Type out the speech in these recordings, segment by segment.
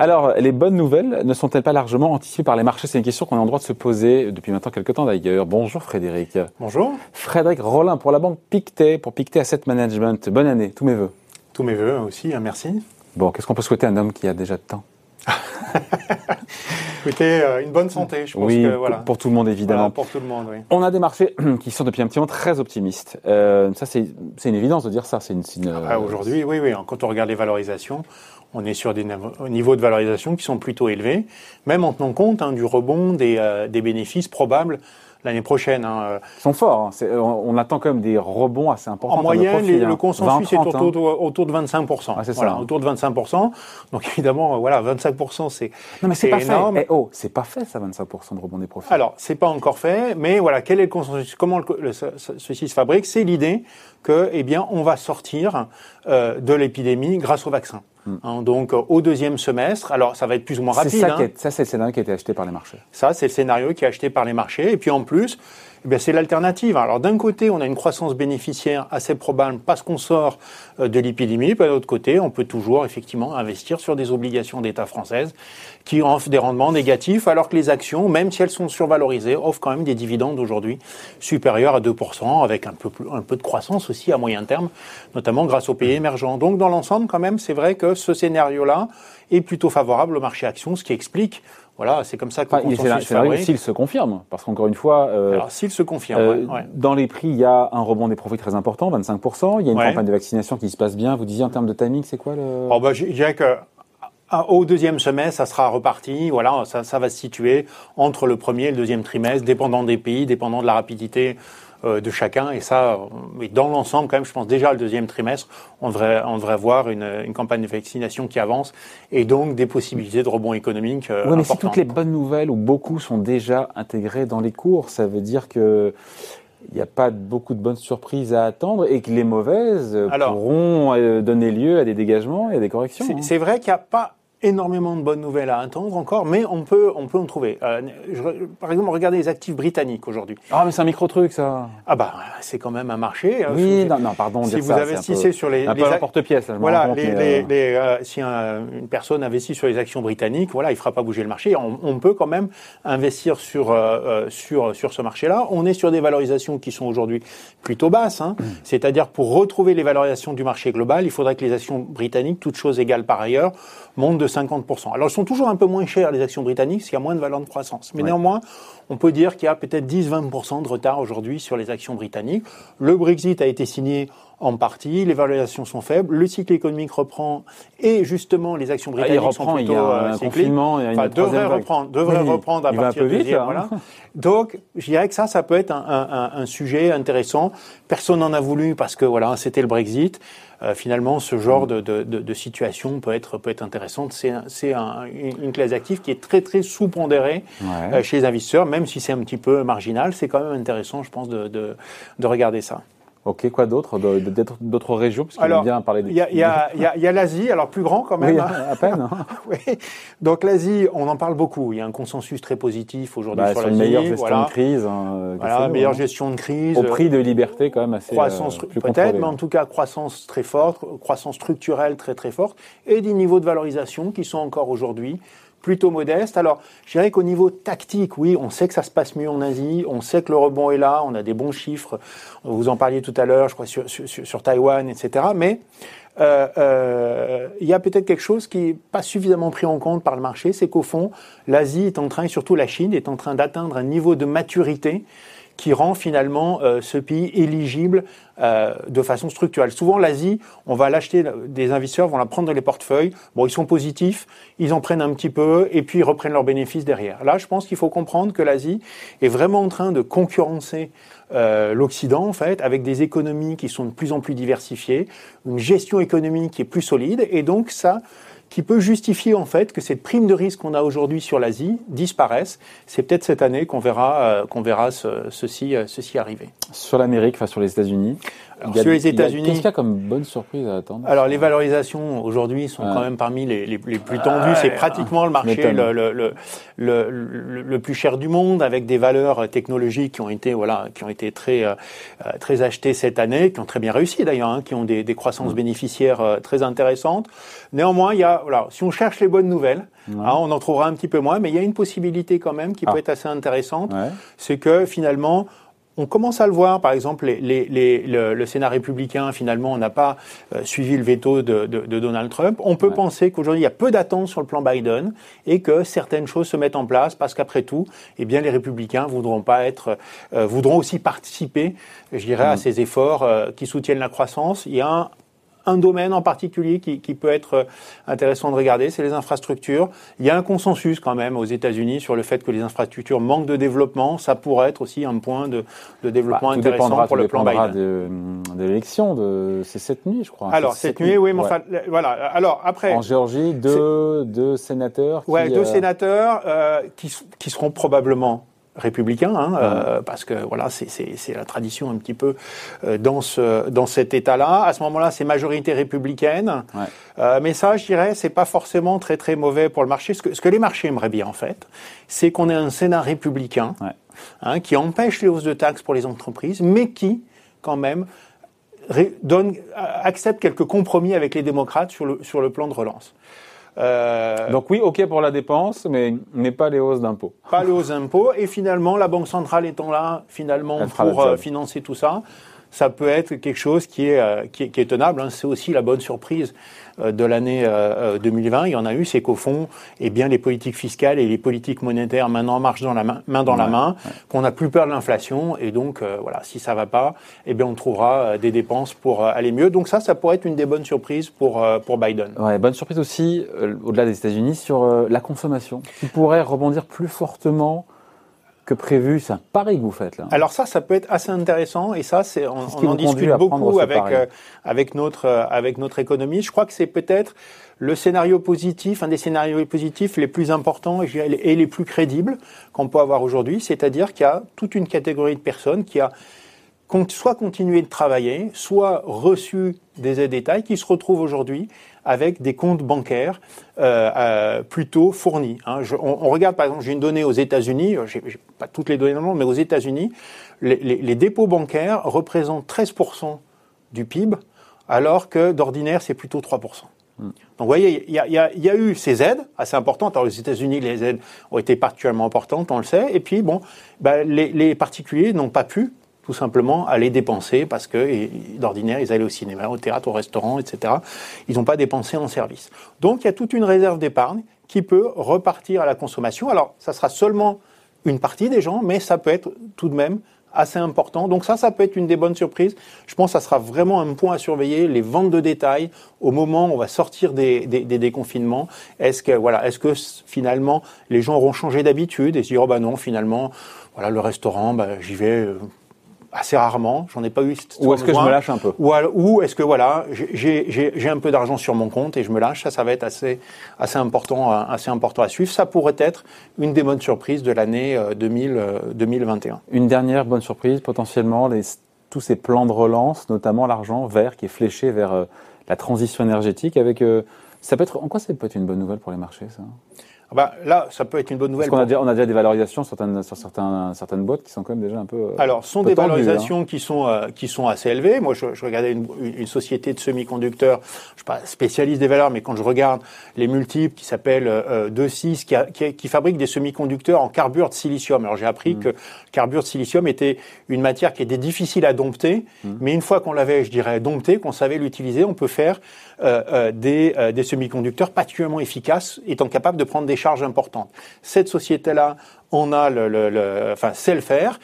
Alors, les bonnes nouvelles ne sont-elles pas largement anticipées par les marchés? C'est une question qu'on a en droit de se poser depuis maintenant quelques temps d'ailleurs. Bonjour Frédéric. Bonjour. Frédéric Rollin pour la banque Pictet, pour Pictet Asset Management. Bonne année, tous mes voeux. Tous mes voeux aussi, hein, merci. Bon, qu'est-ce qu'on peut souhaiter à un homme qui a déjà de temps Écoutez, euh, une bonne santé, je pense oui, que voilà. pour tout le monde évidemment. Voilà, pour tout le monde, oui. On a des marchés qui sont depuis un petit moment très optimistes. Euh, ça, c'est une évidence de dire ça. C'est une, une ah, Aujourd'hui, oui, oui. Quand on regarde les valorisations, on est sur des niveaux de valorisation qui sont plutôt élevés, même en tenant compte hein, du rebond des, euh, des bénéfices probables l'année prochaine. Hein. Ils sont forts. Hein. On, attend quand même des rebonds assez importants. En moyenne, le hein. consensus 20, est autour, autour, de 25 ah, c'est voilà, ça. autour de 25% Donc évidemment, euh, voilà, 25% c'est non mais c'est pas énorme. fait. Eh, oh, c'est pas fait ça, 25% de rebond des profits. Alors c'est pas encore fait, mais voilà, quel est le consensus? Comment le, le, ceci se fabrique? C'est l'idée que, eh bien, on va sortir euh, de l'épidémie grâce au vaccin. Hein, donc euh, au deuxième semestre, alors ça va être plus ou moins rapide. Ça, hein. ça c'est le scénario qui a été acheté par les marchés. Ça, c'est le scénario qui est acheté par les marchés. Et puis en plus, eh c'est l'alternative. Alors d'un côté, on a une croissance bénéficiaire assez probable parce qu'on sort euh, de l'épidémie. Puis de l'autre côté, on peut toujours effectivement investir sur des obligations d'État françaises qui offrent des rendements négatifs, alors que les actions, même si elles sont survalorisées, offrent quand même des dividendes aujourd'hui supérieurs à 2%, avec un peu, un peu de croissance aussi à moyen terme, notamment grâce aux pays émergents. Donc dans l'ensemble, quand même, c'est vrai que ce scénario-là est plutôt favorable au marché actions, ce qui explique voilà, c'est comme ça que enfin, scénario s'il se confirme, parce qu'encore une fois, euh, alors s'il se confirme, euh, ouais, ouais. dans les prix, il y a un rebond des profits très important, 25%. Il y a une Ouais. campagne de vaccination qui se passe bien. Vous disiez en termes de timing, c'est quoi le Oh, bah, je dirais que à- au deuxième semestre, ça sera reparti. Voilà, ça, ça va se situer entre le premier et le deuxième trimestre, dépendant des pays, dépendant de la rapidité de chacun. Et ça, euh, mais dans l'ensemble, quand même, je pense déjà le deuxième trimestre, on devrait, on devrait voir une, une campagne de vaccination qui avance et donc des possibilités de rebond économique euh, Oui, mais si toutes les bonnes nouvelles ou beaucoup sont déjà intégrées dans les cours, ça veut dire que il n'y a pas beaucoup de bonnes surprises à attendre et que les mauvaises euh, Alors- pourront euh, donner lieu à des dégagements et à des corrections. C'est- hein. C'est vrai qu'il n'y a pas énormément de bonnes nouvelles à attendre encore, mais on peut, on peut en trouver. Euh, je- par exemple, regardez les actifs britanniques aujourd'hui. Ah, mais c'est un micro-truc, ça. Ah bah, c'est quand même un marché. euh, Oui, non, non, pardon. si dire vous ça, investissez c'est un peu- sur les, un les peu porte-pièce, voilà, les, euh, les, euh, si un- une personne investit sur les actions britanniques, voilà, il fera pas bouger le marché. On, on peut quand même investir sur euh, euh, sur sur ce marché-là. On est sur des valorisations qui sont aujourd'hui plutôt basses. Hein. C'est-à-dire pour retrouver les valorisations du marché global, il faudrait que les actions britanniques, toutes choses égales par ailleurs, montent de 50%. Alors elles sont toujours un peu moins chères les actions britanniques, parce qu'il y a moins de valeur de croissance. Mais Ouais. néanmoins, on peut dire qu'il y a peut-être 10-20% de retard aujourd'hui sur les actions britanniques. Le Brexit a été signé en partie, les valorisations sont faibles, le cycle économique reprend et justement les actions Ah, il britanniques sont reprend, il y a euh, un cycliques. confinement, il y a une Enfin, devrait reprendre, devrait Oui, reprendre à il va un partir vite, deuxième. là, Voilà. hein. Donc, je dirais que ça, ça peut être un, un- un- un sujet intéressant. Personne n'en a voulu parce que voilà, c'était le Brexit. Euh, finalement, ce genre de, de- de- de situation peut être peut être intéressante. C'est un- c'est un- une, une classe d'actifs qui est très très sous-pondérée Ouais. euh, chez les investisseurs, même si c'est un petit peu marginal. C'est quand même intéressant, je pense, de, de, de regarder ça. Ok, quoi d'autre D'autres régions Parce aime bien parler des. Il y a, l'Asie, alors plus grand quand même. Oui, hein. à peine. hein. Oui. Donc l'Asie, on en parle beaucoup. Il y a un consensus très positif aujourd'hui Bah, sur sur l'Asie. meilleure gestion voilà. de crise. hein, Voilà, meilleure gestion de crise. Au prix de liberté, quand même, assez. croissance euh, peut-être, mais en tout cas croissance très forte, croissance structurelle très très forte, et des niveaux de valorisation qui sont encore aujourd'hui plutôt modestes. Alors, je dirais qu'au niveau tactique, oui, on sait que ça se passe mieux en Asie, on sait que le rebond est là, on a des bons chiffres. Vous en parliez tout à l'heure, je crois sur- sur Taïwan, etc. Mais euh, euh, il y a peut-être quelque chose qui n'est pas suffisamment pris en compte par le marché, c'est qu'au fond, l'Asie est en train, et surtout la Chine, est en train d'atteindre un niveau de maturité qui rend finalement euh, ce pays éligible euh, de façon structurelle. Souvent, l'Asie, on va l'acheter, des investisseurs vont la prendre dans les portefeuilles. Bon, ils sont positifs, ils en prennent un petit peu et puis ils reprennent leurs bénéfices derrière. Là, je pense qu'il faut comprendre que l'Asie est vraiment en train de concurrencer euh, l'Occident, en fait, avec des économies qui sont de plus en plus diversifiées, une gestion économique qui est plus solide et donc ça qui peut justifier en fait que cette prime de risque qu'on a aujourd'hui sur l'Asie disparaisse. C'est peut-être cette année qu'on verra, euh, qu'on verra ce- ceci, euh, ceci arriver. Sur l'Amérique, enfin sur les États-Unis? Alors, sur les États-Unis. Qu'est-ce qu'il y a comme bonne surprise à attendre Alors, les valorisations aujourd'hui sont quand même parmi les, les, les plus tendues. c'est pratiquement le marché le, le, le, le, plus cher du monde, avec des valeurs technologiques qui ont été, voilà, qui ont été très, euh, très achetées cette année, qui ont très bien réussi d'ailleurs, hein, qui ont des, des croissances bénéficiaires euh, très intéressantes. Néanmoins, il y a, voilà, si on cherche les bonnes nouvelles, hein, on en trouvera un petit peu moins, mais il y a une possibilité quand même qui ah. peut être assez intéressante. C'est que finalement, on commence à le voir, par exemple, le, Sénat républicain, finalement, n'a pas euh, suivi le veto de, Donald Trump. On peut penser qu'aujourd'hui, il y a peu d'attentes sur le plan Biden et que certaines choses se mettent en place parce qu'après tout, eh bien, les républicains voudront pas être, euh, voudront aussi participer, je dirais, à mm. ces efforts euh, qui soutiennent la croissance. Il y a un, un domaine en particulier qui, peut être euh, intéressant de regarder, c'est les infrastructures. Il y a un consensus quand même aux États-Unis sur le fait que les infrastructures manquent de développement. Ça pourrait être aussi un point de, développement bah, intéressant pour le plan Biden. De, de l'élection de c'est cette nuit, je crois. Alors cette, nuit, oui, mais enfin, voilà. Alors après. En Géorgie, deux, deux sénateurs. Qui, ouais, deux euh, sénateurs euh, qui, qui seront probablement républicain, hein, euh, parce que voilà, c'est la tradition un petit peu euh, dans ce dans cet état-là. À ce moment-là, c'est majorité républicaine. Euh, mais ça, je dirais, c'est pas forcément très très mauvais pour le marché. Ce que, ce que les marchés aimeraient bien, en fait, c'est qu'on ait un Sénat républicain hein, qui empêche les hausses de taxes pour les entreprises, mais qui, quand même, donne, accepte quelques compromis avec les démocrates sur le, sur le plan de relance. Euh, Donc oui, ok pour la dépense, mais, mais pas les hausses d'impôts. Pas les hausses d'impôts. Et finalement, la Banque centrale étant là, finalement, pour euh, financer tout ça, ça peut être quelque chose qui est, euh, qui est, tenable. Hein. C'est aussi la bonne surprise euh, de l'année 2020. Il y en a eu, c'est qu'au fond, eh bien, les politiques fiscales et les politiques monétaires maintenant marchent dans la main, main dans la main, qu'on n'a plus peur de l'inflation. Et donc, voilà, si ça va pas, eh bien, on trouvera des dépenses pour aller mieux. Donc ça, ça pourrait être une des bonnes surprises pour, pour Biden. Ouais, bonne surprise aussi, au-delà des États-Unis, sur la consommation, qui pourrait rebondir plus fortement que prévu C'est un pari que vous faites là. Alors ça, ça peut être assez intéressant et ça, c'est on, en discute beaucoup avec euh, avec notre euh, avec notre économie. Je crois que c'est peut-être le scénario positif, un des scénarios positifs les plus importants et les plus crédibles qu'on peut avoir aujourd'hui. C'est-à-dire qu'il y a toute une catégorie de personnes qui a soit continué de travailler, soit reçu des aides d'État qui se retrouvent aujourd'hui avec des comptes bancaires euh, euh, plutôt fournis. Hein. on, regarde par exemple, j'ai une donnée aux États-Unis, euh, j'ai pas toutes les données dans le monde, mais aux États-Unis, les, dépôts bancaires représentent 13% du PIB, alors que d'ordinaire c'est plutôt 3%. Hmm. Donc vous voyez, il y a, eu ces aides assez importantes. Alors aux États-Unis, les aides ont été particulièrement importantes, on le sait. Et puis bon, les, les particuliers n'ont pas pu tout simplement aller dépenser parce que d'ordinaire ils allaient au cinéma, au théâtre, au restaurant, etc. Ils n'ont pas dépensé en service. Donc il y a toute une réserve d'épargne qui peut repartir à la consommation. Alors ça sera seulement une partie des gens, mais ça peut être tout de même assez important. Donc ça, ça peut être une des bonnes surprises. Je pense que ça sera vraiment un point à surveiller, les ventes de détail au moment où on va sortir des, des, déconfinements. Est-ce que, voilà, est-ce que finalement les gens auront changé d'habitude et se dire, oh bah non, finalement, voilà, le restaurant, bah, j'y vais euh, assez rarement, j'en ai pas eu. Ou est-ce que je me lâche un peu Ou, ou est-ce que voilà, j'ai un peu d'argent sur mon compte et je me lâche. Ça, ça va être assez assez important, euh, assez important à suivre. Ça pourrait être une des bonnes surprises de l'année 2021. Euh, une dernière bonne surprise, potentiellement, les, tous ces plans de relance, notamment l'argent vert qui est fléché vers euh, la transition énergétique. Avec, ça peut être, en quoi ça peut être une bonne nouvelle pour les marchés, ça? Bah, là, ça peut être une bonne nouvelle. Parce qu'on a, déjà, on a déjà des valorisations sur certaines, sur certains, certaines boîtes qui sont quand même déjà un peu. Euh, Alors, sont des valorisations hein. qui sont euh, qui sont assez élevées. Moi, je, je regardais une, une, société de semi-conducteurs, je suis pas spécialiste des valeurs, mais quand je regarde les multiples qui s'appellent euh, 2,6, qui, qui, qui, fabrique des semi-conducteurs en carbure de silicium. Alors, j'ai appris mm. que carbure de silicium était une matière qui était difficile à dompter, mm. mais une fois qu'on l'avait, je dirais, dompté, qu'on savait l'utiliser, on peut faire euh, euh des, des semi-conducteurs particulièrement efficaces, étant capable de prendre des charges importantes. Cette société-là, on a le, enfin, sait le faire.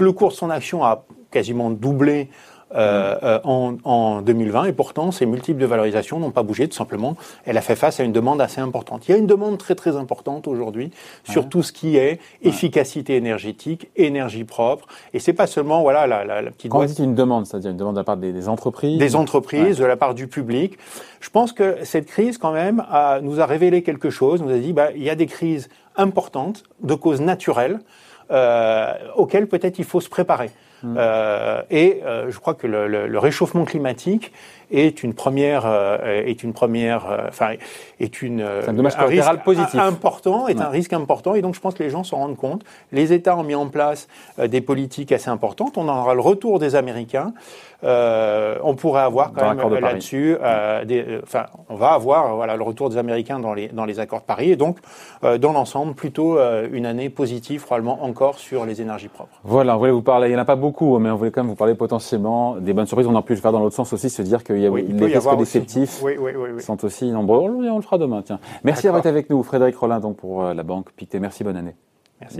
Le cours de son action a quasiment doublé euh, euh, en, en, 2020 et pourtant ces multiples de valorisation n'ont pas bougé tout simplement. Elle a fait face à une demande assez importante. Il y a une demande très très importante aujourd'hui sur tout ce qui est efficacité énergétique, énergie propre et c'est pas seulement voilà la, la, la petite. Quand une demande, c'est-à-dire une demande de la part des, entreprises, des entreprises, de la part du public. Je pense que cette crise quand même a, nous a révélé quelque chose. Nous a dit bah il y a des crises importantes de causes naturelles euh, auxquelles peut-être il faut se préparer. Mmh. et je crois que le, le, le réchauffement climatique est une première, euh, est une première, euh, enfin, est une un, un risque positif. important, est un risque important, et donc je pense que les gens s'en rendent compte. Les États ont mis en place euh, des politiques assez importantes. On aura le retour des Américains. Euh, on pourrait avoir quand même là-dessus, euh, enfin, on va avoir voilà le retour des Américains dans les dans les accords de Paris, et donc euh, dans l'ensemble plutôt une année positive probablement encore sur les énergies propres. Voilà, on voulait vous parler. Il n'y en a pas beaucoup, mais on voulait quand même vous parler potentiellement des bonnes surprises. On a pu le faire dans l'autre sens aussi, se dire qu'il y a oui, les risques déceptifs oui, oui, oui, sont aussi nombreux. On le fera demain. Tiens, merci d'avoir été avec nous, Frédéric Rollin, donc pour la banque Pictet. Merci, bonne année. Merci.